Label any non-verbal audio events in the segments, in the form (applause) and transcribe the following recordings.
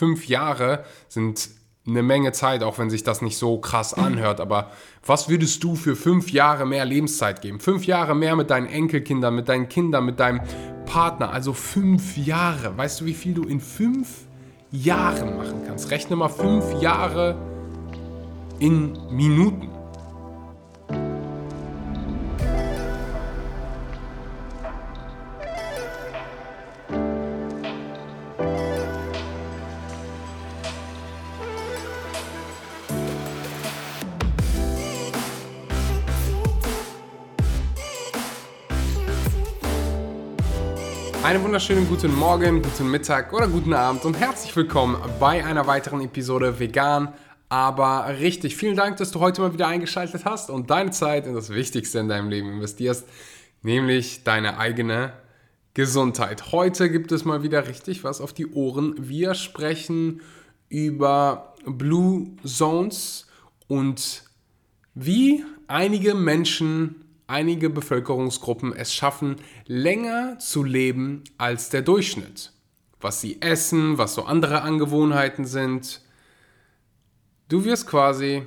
fünf Jahre sind eine Menge Zeit, auch wenn sich das nicht so krass anhört. Aber was würdest du für fünf Jahre mehr Lebenszeit geben? Fünf Jahre mehr mit deinen Enkelkindern, mit deinen Kindern, mit deinem Partner. Also fünf Jahre. Weißt du, wie viel du in fünf Jahren machen kannst? Rechne mal fünf Jahre in Minuten. Wunderschönen guten Morgen, guten Mittag oder guten Abend und herzlich willkommen bei einer weiteren Episode Vegan, aber richtig. Vielen Dank, dass du heute mal wieder eingeschaltet hast und deine Zeit in das Wichtigste in deinem Leben investierst, nämlich deine eigene Gesundheit. Heute gibt es mal wieder richtig was auf die Ohren. Wir sprechen über Blue Zones und wie einige Menschen einige Bevölkerungsgruppen es schaffen, länger zu leben als der Durchschnitt. Was sie essen, was so andere Angewohnheiten sind. Du wirst quasi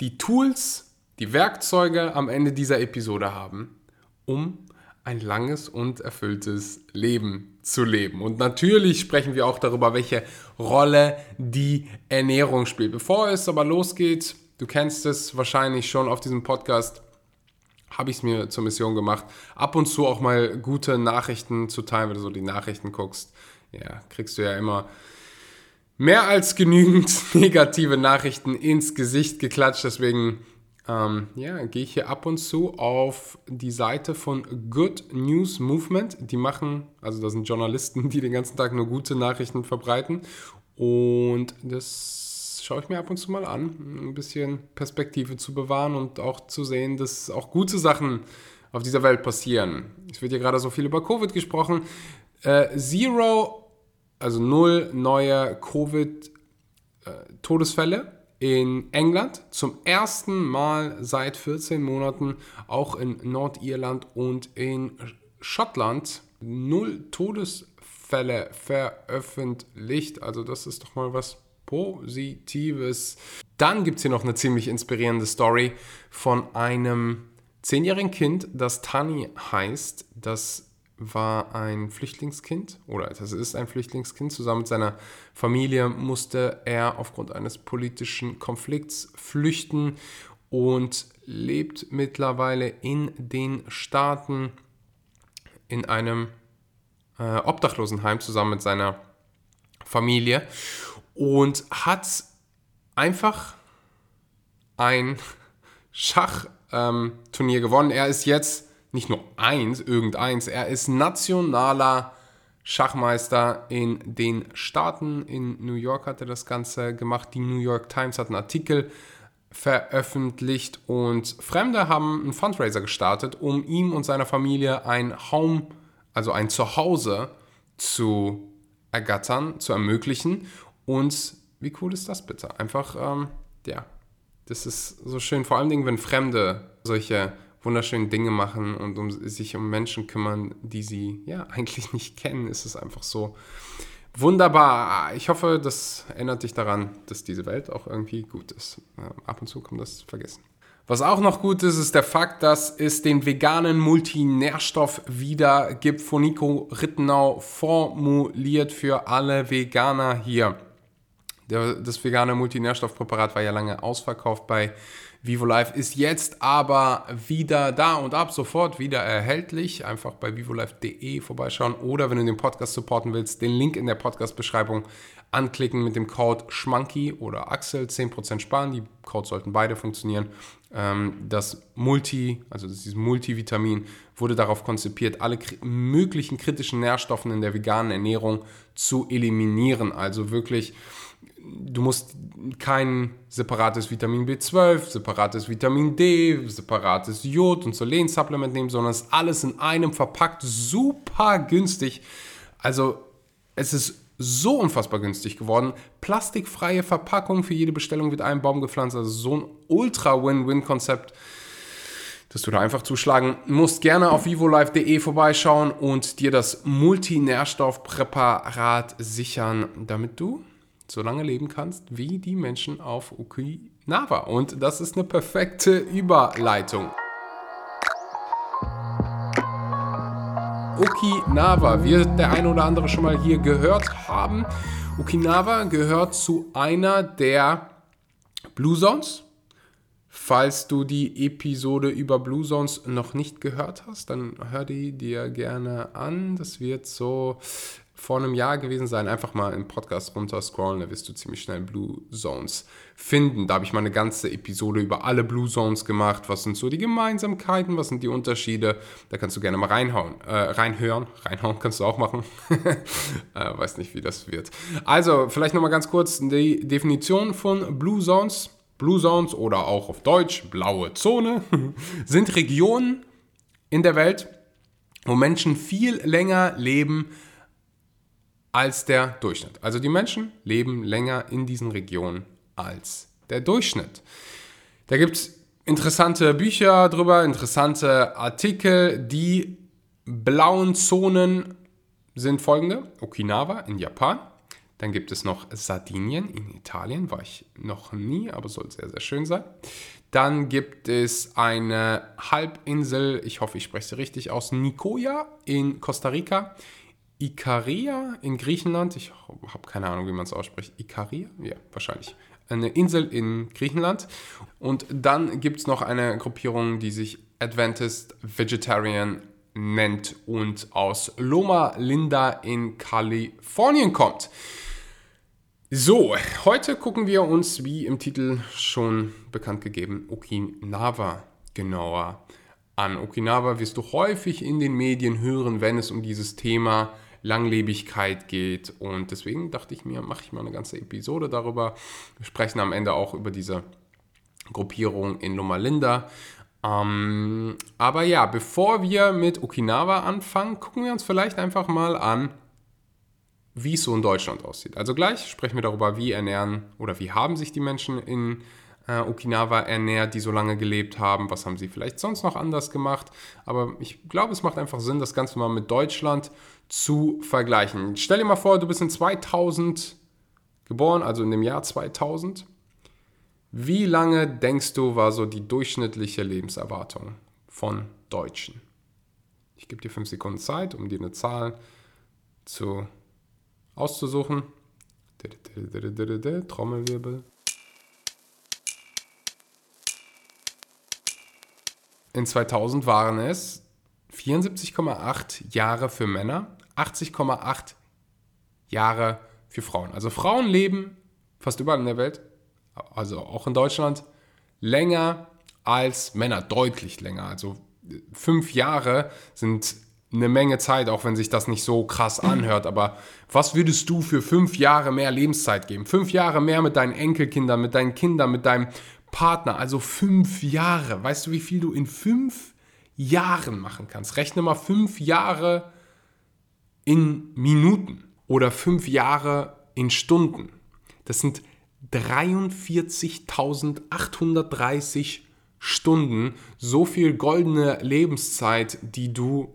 die Tools, die Werkzeuge am Ende dieser Episode haben, um ein langes und erfülltes Leben zu leben. Und natürlich sprechen wir auch darüber, welche Rolle die Ernährung spielt. Bevor es aber losgeht, du kennst es wahrscheinlich schon auf diesem Podcast, habe ich es mir zur Mission gemacht, ab und zu auch mal gute Nachrichten zu teilen, wenn du so die Nachrichten guckst. Ja, kriegst du ja immer mehr als genügend (laughs) negative Nachrichten ins Gesicht geklatscht. Deswegen ähm, ja, gehe ich hier ab und zu auf die Seite von Good News Movement. Die machen, also das sind Journalisten, (laughs) die den ganzen Tag nur gute Nachrichten verbreiten. Und das schaue ich mir ab und zu mal an, ein bisschen Perspektive zu bewahren und auch zu sehen, dass auch gute Sachen auf dieser Welt passieren. Es wird ja gerade so viel über Covid gesprochen. Äh, zero, also null neue Covid-Todesfälle in England. Zum ersten Mal seit 14 Monaten auch in Nordirland und in Schottland null Todesfälle veröffentlicht. Also das ist doch mal was Positives. Dann gibt es hier noch eine ziemlich inspirierende Story von einem zehnjährigen Kind, das Tani heißt. Das war ein Flüchtlingskind oder das ist ein Flüchtlingskind. Zusammen mit seiner Familie musste er aufgrund eines politischen Konflikts flüchten und lebt mittlerweile in den Staaten in einem äh, Obdachlosenheim zusammen mit seiner Familie und hat einfach ein Schachturnier gewonnen. Er ist jetzt nicht nur eins, irgendeins, er ist nationaler Schachmeister in den Staaten. In New York hat er das Ganze gemacht. Die New York Times hat einen Artikel veröffentlicht und Fremde haben einen Fundraiser gestartet, um ihm und seiner Familie ein Home, also ein Zuhause zu ergattern, zu ermöglichen. Und wie cool ist das bitte? Einfach, ähm, ja, das ist so schön, vor allen Dingen, wenn Fremde solche wunderschönen Dinge machen und um, sich um Menschen kümmern, die sie ja (laughs) eigentlich nicht kennen, ist es einfach so wunderbar. Ich hoffe, das erinnert dich daran, dass diese Welt auch irgendwie gut ist. Ab und zu kommt das vergessen. Was auch noch gut ist, ist der Fakt, dass es den veganen Multinährstoff wieder gibt von Nico Rittenau formuliert für alle Veganer hier. Der, das vegane Multinährstoffpräparat war ja lange ausverkauft bei VivoLife, ist jetzt aber wieder da und ab sofort wieder erhältlich. Einfach bei vivolife.de vorbeischauen oder wenn du den Podcast supporten willst, den Link in der Podcast-Beschreibung anklicken mit dem Code Schmanky oder Axel 10% sparen. Die Codes sollten beide funktionieren. Ähm, das Multi, also dieses Multivitamin, wurde darauf konzipiert, alle möglichen kritischen Nährstoffen in der veganen Ernährung zu eliminieren. Also wirklich du musst kein separates Vitamin B12, separates Vitamin D, separates Jod und Selen-Supplement nehmen, sondern es ist alles in einem verpackt, super günstig. Also es ist so unfassbar günstig geworden. Plastikfreie Verpackung für jede Bestellung wird ein Baum gepflanzt. Also so ein ultra-Win-Win-Konzept, dass du da einfach zuschlagen musst. Gerne auf vivolife.de vorbeischauen und dir das Multinährstoffpräparat sichern, damit du so lange leben kannst wie die Menschen auf Okinawa. Und das ist eine perfekte Überleitung. Okinawa wird der eine oder andere schon mal hier gehört haben. Okinawa gehört zu einer der Blue Zones. Falls du die Episode über Blue Zones noch nicht gehört hast, dann hör die dir gerne an. Das wird so vor einem Jahr gewesen sein. Einfach mal im Podcast runter scrollen, da wirst du ziemlich schnell Blue Zones finden. Da habe ich mal eine ganze Episode über alle Blue Zones gemacht. Was sind so die Gemeinsamkeiten, was sind die Unterschiede? Da kannst du gerne mal reinhauen, äh, reinhören. Reinhauen kannst du auch machen. (laughs) äh, weiß nicht, wie das wird. Also, vielleicht nochmal ganz kurz die Definition von Blue Zones. Blue Zones oder auch auf Deutsch blaue Zone (laughs) sind Regionen in der Welt, wo Menschen viel länger leben als der Durchschnitt. Also die Menschen leben länger in diesen Regionen als der Durchschnitt. Da gibt es interessante Bücher drüber, interessante Artikel. Die blauen Zonen sind folgende. Okinawa in Japan. Dann gibt es noch Sardinien in Italien, war ich noch nie, aber soll sehr, sehr schön sein. Dann gibt es eine Halbinsel, ich hoffe, ich spreche sie richtig aus, Nicoya in Costa Rica. Ikaria in Griechenland. Ich habe keine Ahnung, wie man es ausspricht. Ikaria? Ja, wahrscheinlich. Eine Insel in Griechenland. Und dann gibt es noch eine Gruppierung, die sich Adventist Vegetarian nennt und aus Loma Linda in Kalifornien kommt. So, heute gucken wir uns, wie im Titel schon bekannt gegeben, Okinawa genauer an. Okinawa wirst du häufig in den Medien hören, wenn es um dieses Thema geht Langlebigkeit geht. Und deswegen dachte ich mir, mache ich mal eine ganze Episode darüber. Wir sprechen am Ende auch über diese Gruppierung in Loma Linda. Ähm, aber ja, bevor wir mit Okinawa anfangen, gucken wir uns vielleicht einfach mal an, wie es so in Deutschland aussieht. Also gleich sprechen wir darüber, wie ernähren oder wie haben sich die Menschen in äh, Okinawa ernährt, die so lange gelebt haben, was haben sie vielleicht sonst noch anders gemacht. Aber ich glaube, es macht einfach Sinn, das Ganze mal mit Deutschland zu vergleichen. Stell dir mal vor, du bist in 2000 geboren, also in dem Jahr 2000. Wie lange denkst du, war so die durchschnittliche Lebenserwartung von Deutschen? Ich gebe dir fünf Sekunden Zeit, um dir eine Zahl zu, auszusuchen. Trommelwirbel. In 2000 waren es 74,8 Jahre für Männer 80,8 Jahre für Frauen. Also Frauen leben fast überall in der Welt, also auch in Deutschland, länger als Männer, deutlich länger. Also fünf Jahre sind eine Menge Zeit, auch wenn sich das nicht so krass (clears throat) anhört. Aber was würdest du für fünf Jahre mehr Lebenszeit geben? Fünf Jahre mehr mit deinen Enkelkindern, mit deinen Kindern, mit deinem Partner. Also fünf Jahre. Weißt du, wie viel du in fünf Jahren machen kannst? Rechne mal fünf Jahre in Minuten oder fünf Jahre in Stunden. Das sind 43.830 Stunden, so viel goldene Lebenszeit, die du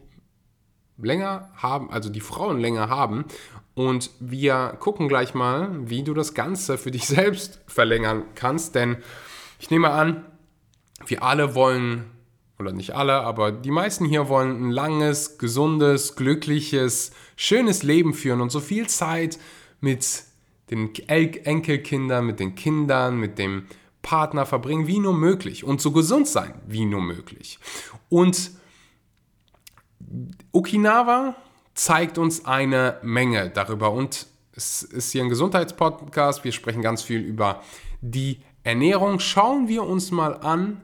länger haben, also die Frauen länger haben. Und wir gucken gleich mal, wie du das Ganze für dich (laughs) selbst verlängern kannst. Denn ich nehme an, wir alle wollen oder nicht alle, aber die meisten hier wollen ein langes, gesundes, glückliches, schönes Leben führen und so viel Zeit mit den Enkelkindern, mit den Kindern, mit dem Partner verbringen, wie nur möglich. Und so gesund sein, wie nur möglich. Und Okinawa zeigt uns eine Menge darüber. Und es ist hier ein Gesundheitspodcast, wir sprechen ganz viel über die Ernährung. Schauen wir uns mal an,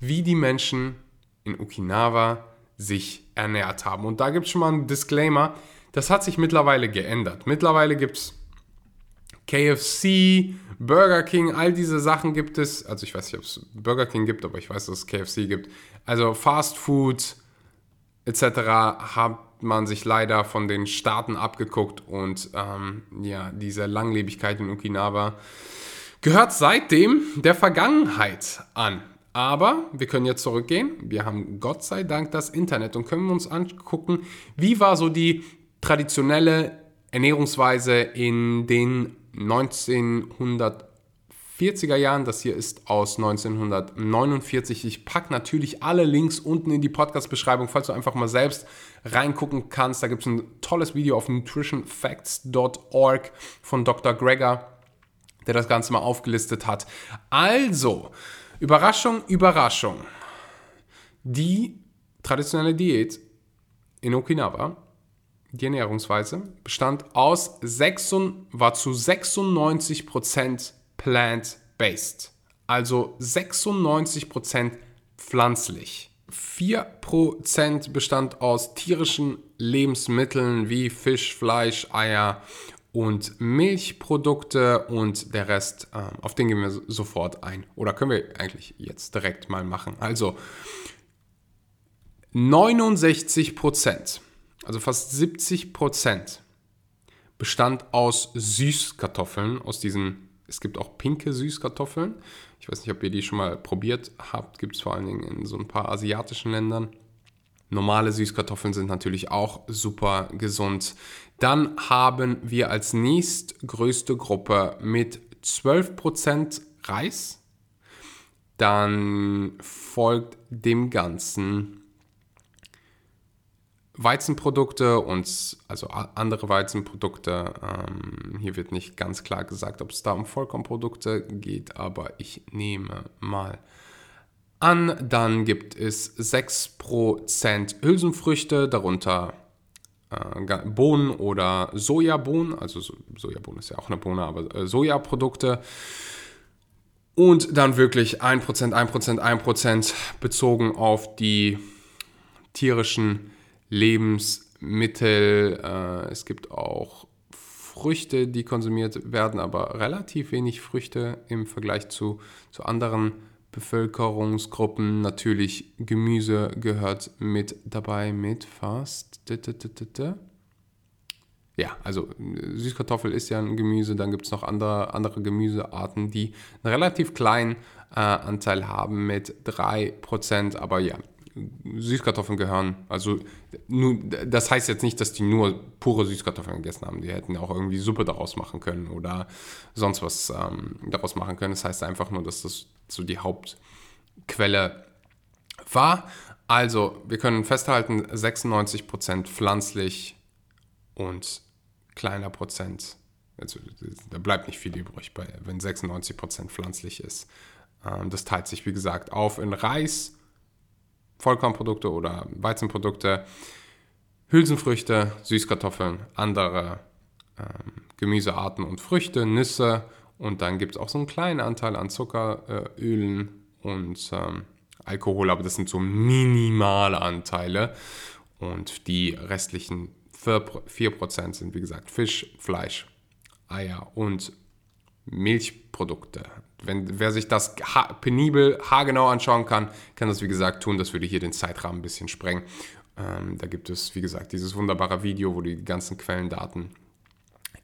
wie die Menschen in Okinawa sich ernährt haben. Und da gibt es schon mal einen Disclaimer, das hat sich mittlerweile geändert. Mittlerweile gibt es KFC, Burger King, all diese Sachen gibt es. Also ich weiß nicht, ob es Burger King gibt, aber ich weiß, dass es KFC gibt. Also Fast Food etc. hat man sich leider von den Staaten abgeguckt und ähm, ja, diese Langlebigkeit in Okinawa gehört seitdem der Vergangenheit an. Aber wir können jetzt zurückgehen. Wir haben Gott sei Dank das Internet und können uns angucken, wie war so die traditionelle Ernährungsweise in den 1940er Jahren. Das hier ist aus 1949. Ich packe natürlich alle Links unten in die Podcast-Beschreibung, falls du einfach mal selbst reingucken kannst. Da gibt es ein tolles Video auf nutritionfacts.org von Dr. Greger, der das Ganze mal aufgelistet hat. Also, Überraschung, Überraschung. Die traditionelle Diät in Okinawa, die Ernährungsweise, bestand aus 6, war zu 96% plant-based. Also 96% pflanzlich. 4% bestand aus tierischen Lebensmitteln wie Fisch, Fleisch, Eier und Milchprodukte und der Rest, äh, auf den gehen wir sofort ein. Oder können wir eigentlich jetzt direkt mal machen. Also 69% also fast 70% bestand aus Süßkartoffeln, aus diesen, es gibt auch pinke Süßkartoffeln. Ich weiß nicht, ob ihr die schon mal probiert habt, gibt es vor allen Dingen in so ein paar asiatischen Ländern. Normale Süßkartoffeln sind natürlich auch super gesund. Dann haben wir als nächstgrößte Gruppe mit 12% Reis. Dann folgt dem Ganzen Weizenprodukte und also andere Weizenprodukte. Ähm, hier wird nicht ganz klar gesagt, ob es da um Vollkornprodukte geht, aber ich nehme mal an. Dann gibt es 6% Hülsenfrüchte, darunter Bohnen oder Sojabohnen. Also Sojabohnen ist ja auch eine Bohne, aber äh, Sojaprodukte. Und dann wirklich 1%, 1%, 1% bezogen auf die tierischen Lebensmittel. Äh, es gibt auch Früchte, die konsumiert werden, aber relativ wenig Früchte im Vergleich zu, zu anderen Bevölkerungsgruppen. Natürlich Gemüse gehört mit dabei mit fast. Ja, also Süßkartoffel ist ja ein Gemüse, dann gibt es noch andere, andere Gemüsearten, die einen relativ kleinen äh, Anteil haben mit 3%, aber ja, Süßkartoffeln gehören. Also nur, das heißt jetzt nicht, dass die nur pure Süßkartoffeln gegessen haben. Die hätten auch irgendwie Suppe daraus machen können oder sonst was ähm, daraus machen können. Das heißt einfach nur, dass das so die Hauptquelle war. Also wir können festhalten, 96% pflanzlich und kleiner Prozent, also da bleibt nicht viel übrig, wenn 96% pflanzlich ist. Ähm, das teilt sich, wie gesagt, auf in Reis, Vollkornprodukte oder Weizenprodukte, Hülsenfrüchte, Süßkartoffeln, andere ähm, Gemüsearten und Früchte, Nüsse und dann gibt es auch so einen kleinen Anteil an Zucker, äh, und ähm, Alkohol, aber das sind so minimale Anteile und die restlichen 4% sind wie gesagt Fisch, Fleisch, Eier und Milchprodukte. Wenn, wer sich das ha penibel, haargenau anschauen kann, kann das wie gesagt tun. Das würde hier den Zeitrahmen ein bisschen sprengen. Ähm, da gibt es, wie gesagt, dieses wunderbare Video, wo du die ganzen Quellendaten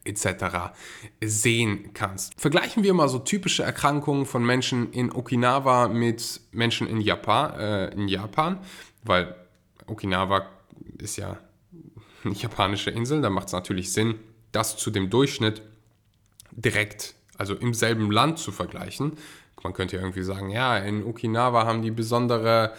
etc. sehen kannst. Vergleichen wir mal so typische Erkrankungen von Menschen in Okinawa mit Menschen in Japan, äh, in Japan weil Okinawa ist ja eine japanische Insel, da macht es natürlich Sinn, das zu dem Durchschnitt direkt also im selben Land zu vergleichen. Man könnte ja irgendwie sagen, ja, in Okinawa haben die besondere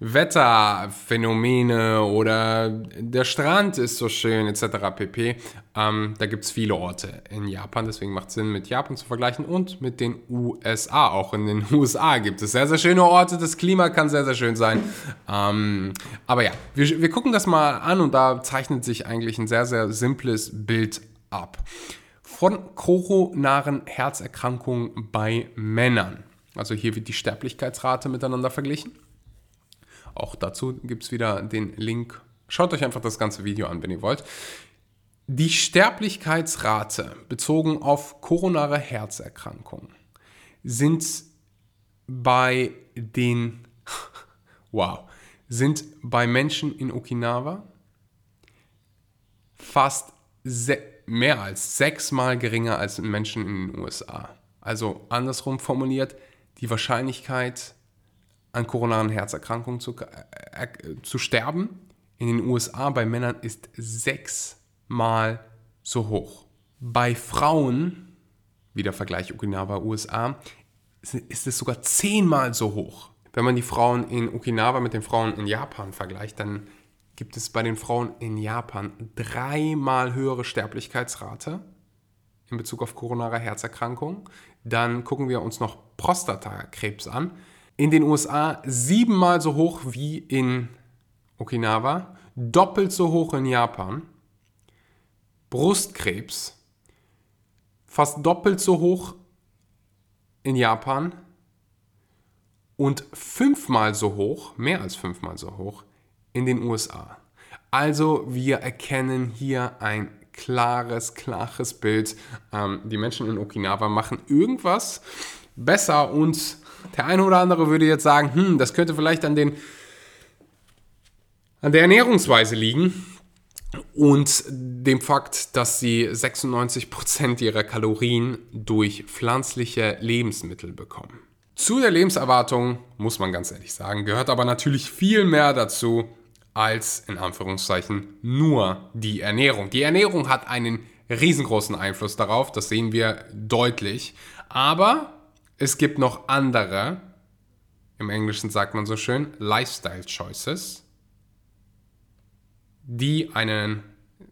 Wetterphänomene oder der Strand ist so schön etc. pp. Ähm, da gibt es viele Orte in Japan, deswegen macht es Sinn, mit Japan zu vergleichen und mit den USA. Auch in den (laughs) USA gibt es sehr, sehr schöne Orte, das Klima kann sehr, sehr schön sein. Ähm, aber ja, wir, wir gucken das mal an und da zeichnet sich eigentlich ein sehr, sehr simples Bild ab von koronaren Herzerkrankungen bei Männern. Also hier wird die Sterblichkeitsrate miteinander verglichen. Auch dazu gibt es wieder den Link. Schaut euch einfach das ganze Video an, wenn ihr wollt. Die Sterblichkeitsrate bezogen auf koronare Herzerkrankungen sind bei den (laughs) wow, sind bei Menschen in Okinawa fast mehr als sechsmal geringer als in Menschen in den USA. Also andersrum formuliert, die Wahrscheinlichkeit an koronaren Herzerkrankungen zu, äh, äh, zu sterben in den USA bei Männern ist sechsmal so hoch. Bei Frauen wieder Vergleich Okinawa, USA, ist es sogar zehnmal so hoch. Wenn man die Frauen in Okinawa mit den Frauen in Japan vergleicht, dann gibt es bei den Frauen in Japan dreimal höhere Sterblichkeitsrate in Bezug auf koronare Herzerkrankungen. Dann gucken wir uns noch Prostatakrebs an. In den USA siebenmal so hoch wie in Okinawa, doppelt so hoch in Japan. Brustkrebs fast doppelt so hoch in Japan und fünfmal so hoch, mehr als fünfmal so hoch, in den USA. Also wir erkennen hier ein klares, klares Bild. Ähm, die Menschen in Okinawa machen irgendwas besser und der eine oder andere würde jetzt sagen, hm, das könnte vielleicht an, den, an der Ernährungsweise liegen und dem Fakt, dass sie 96% ihrer Kalorien durch pflanzliche Lebensmittel bekommen. Zu der Lebenserwartung, muss man ganz ehrlich sagen, gehört aber natürlich viel mehr dazu als in Anführungszeichen nur die Ernährung. Die Ernährung hat einen riesengroßen Einfluss darauf, das sehen wir deutlich. Aber es gibt noch andere, im Englischen sagt man so schön, Lifestyle Choices, die, einen,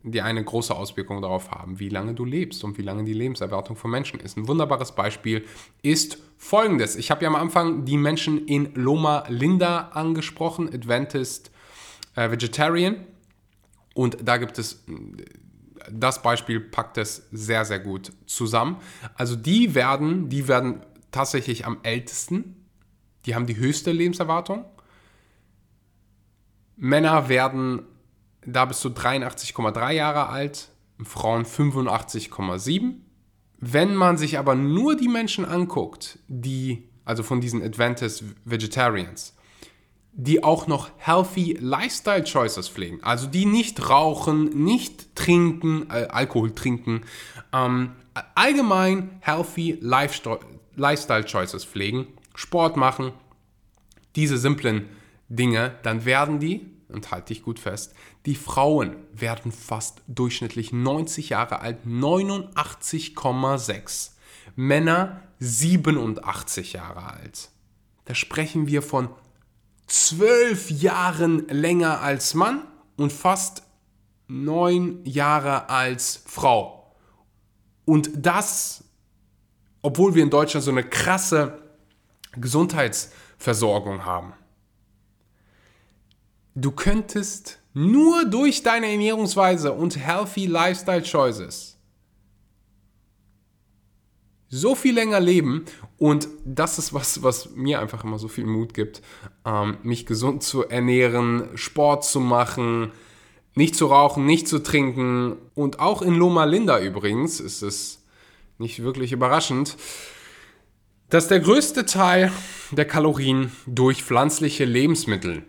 die eine große Auswirkung darauf haben, wie lange du lebst und wie lange die Lebenserwartung von Menschen ist. Ein wunderbares Beispiel ist folgendes. Ich habe ja am Anfang die Menschen in Loma Linda angesprochen, Adventist äh, Vegetarian. Und da gibt es das Beispiel packt es sehr, sehr gut zusammen. Also die werden, die werden tatsächlich am ältesten. Die haben die höchste Lebenserwartung. Männer werden da bis zu 83,3 Jahre alt, Frauen 85,7. Wenn man sich aber nur die Menschen anguckt, die, also von diesen Adventist Vegetarians, die auch noch healthy Lifestyle Choices pflegen, also die nicht rauchen, nicht trinken, äh, Alkohol trinken, ähm, allgemein healthy Lifestyle Choices pflegen, Sport machen, diese simplen Dinge, dann werden die, und halte dich gut fest, die Frauen werden fast durchschnittlich 90 Jahre alt, 89,6. Männer 87 Jahre alt. Da sprechen wir von 12 Jahren länger als Mann und fast 9 Jahre als Frau. Und das obwohl wir in Deutschland so eine krasse Gesundheitsversorgung haben. Du könntest nur durch deine Ernährungsweise und healthy Lifestyle Choices so viel länger leben. Und das ist was, was mir einfach immer so viel Mut gibt, ähm, mich gesund zu ernähren, Sport zu machen, nicht zu rauchen, nicht zu trinken. Und auch in Loma Linda übrigens ist es nicht wirklich überraschend, dass der größte Teil der Kalorien durch pflanzliche Lebensmittel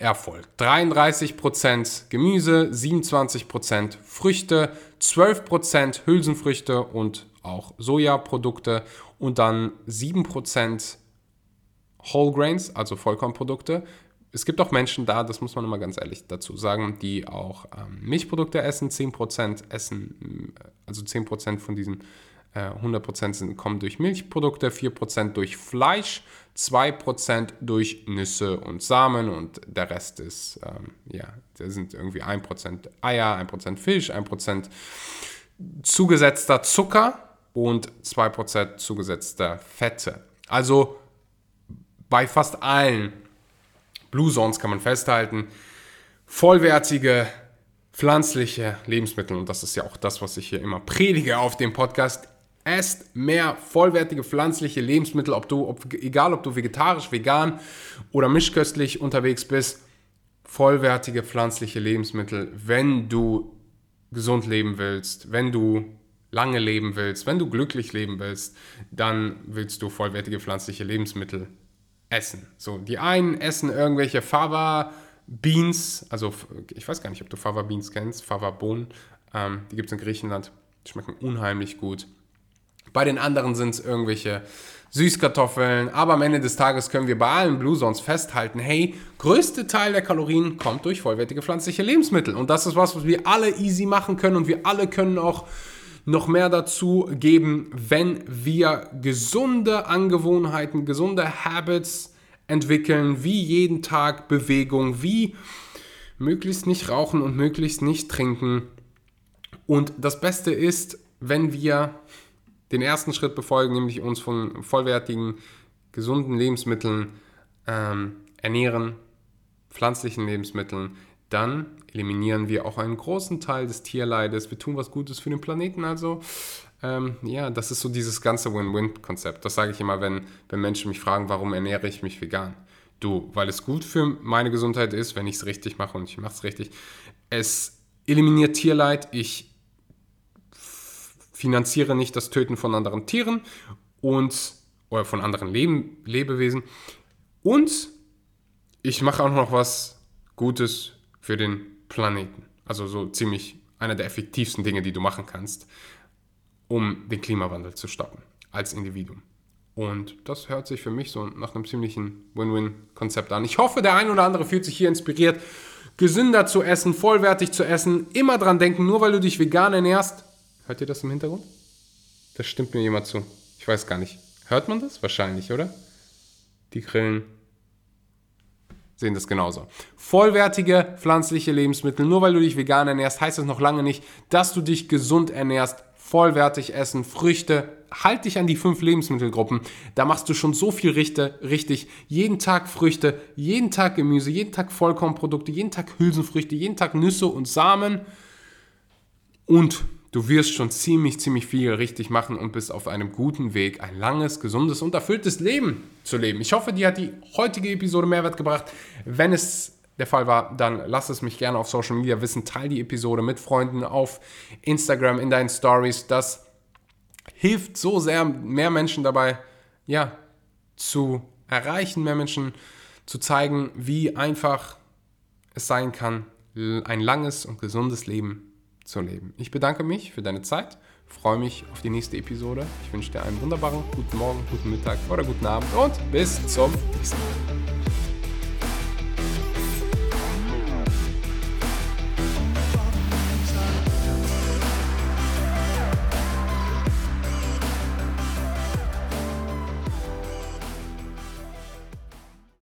erfolgt. 33% Gemüse, 27% Früchte, 12% Hülsenfrüchte und auch Sojaprodukte und dann 7% Whole Grains, also Vollkornprodukte, es gibt auch Menschen da, das muss man immer ganz ehrlich dazu sagen, die auch ähm, Milchprodukte essen, 10% essen, also 10% von diesen äh, 100% sind, kommen durch Milchprodukte, 4% durch Fleisch, 2% durch Nüsse und Samen und der Rest ist, ähm, ja, da sind irgendwie 1% Eier, 1% Fisch, 1% zugesetzter Zucker und 2% zugesetzter Fette. Also bei fast allen Blue Zones kann man festhalten, vollwertige pflanzliche Lebensmittel, und das ist ja auch das, was ich hier immer predige auf dem Podcast, esst mehr vollwertige pflanzliche Lebensmittel, ob du, ob, egal ob du vegetarisch, vegan oder mischköstlich unterwegs bist, vollwertige pflanzliche Lebensmittel, wenn du gesund leben willst, wenn du lange leben willst, wenn du glücklich leben willst, dann willst du vollwertige pflanzliche Lebensmittel essen. So, die einen essen irgendwelche Fava Beans, also ich weiß gar nicht, ob du Fava Beans kennst, Fava Bohnen, ähm, die gibt es in Griechenland, die schmecken unheimlich gut. Bei den anderen sind es irgendwelche Süßkartoffeln, aber am Ende des Tages können wir bei allen Blue Zones festhalten, hey, größte Teil der Kalorien kommt durch vollwertige pflanzliche Lebensmittel und das ist was, was wir alle easy machen können und wir alle können auch noch mehr dazu geben, wenn wir gesunde Angewohnheiten, gesunde Habits entwickeln, wie jeden Tag Bewegung, wie möglichst nicht rauchen und möglichst nicht trinken. Und das Beste ist, wenn wir den ersten Schritt befolgen, nämlich uns von vollwertigen, gesunden Lebensmitteln ähm, ernähren, pflanzlichen Lebensmitteln, dann eliminieren wir auch einen großen Teil des Tierleides. Wir tun was Gutes für den Planeten. Also, ähm, ja, das ist so dieses ganze Win-Win-Konzept. Das sage ich immer, wenn, wenn Menschen mich fragen, warum ernähre ich mich vegan? Du, weil es gut für meine Gesundheit ist, wenn ich es richtig mache und ich mache es richtig. Es eliminiert Tierleid. Ich finanziere nicht das Töten von anderen Tieren und oder von anderen Leben, Lebewesen. Und ich mache auch noch was Gutes für den Planeten. Also so ziemlich einer der effektivsten Dinge, die du machen kannst, um den Klimawandel zu stoppen als Individuum. Und das hört sich für mich so nach einem ziemlichen Win-Win-Konzept an. Ich hoffe, der ein oder andere fühlt sich hier inspiriert, gesünder zu essen, vollwertig zu essen. Immer dran denken, nur weil du dich vegan ernährst. Hört ihr das im Hintergrund? Das stimmt mir jemand zu. Ich weiß gar nicht. Hört man das? Wahrscheinlich, oder? Die Grillen sehen das genauso. Vollwertige pflanzliche Lebensmittel. Nur weil du dich vegan ernährst, heißt das noch lange nicht, dass du dich gesund ernährst. Vollwertig essen, Früchte. Halt dich an die fünf Lebensmittelgruppen. Da machst du schon so viel richtig. Jeden Tag Früchte, jeden Tag Gemüse, jeden Tag Vollkornprodukte, jeden Tag Hülsenfrüchte, jeden Tag Nüsse und Samen. Und Du wirst schon ziemlich, ziemlich viel richtig machen und bist auf einem guten Weg, ein langes, gesundes und erfülltes Leben zu leben. Ich hoffe, dir hat die heutige Episode Mehrwert gebracht. Wenn es der Fall war, dann lass es mich gerne auf Social Media wissen. Teil die Episode mit Freunden auf Instagram in deinen Stories. Das hilft so sehr, mehr Menschen dabei, ja, zu erreichen, mehr Menschen zu zeigen, wie einfach es sein kann, ein langes und gesundes Leben zu leben. Ich bedanke mich für deine Zeit, freue mich auf die nächste Episode. Ich wünsche dir einen wunderbaren guten Morgen, guten Mittag oder guten Abend und bis zum nächsten Mal.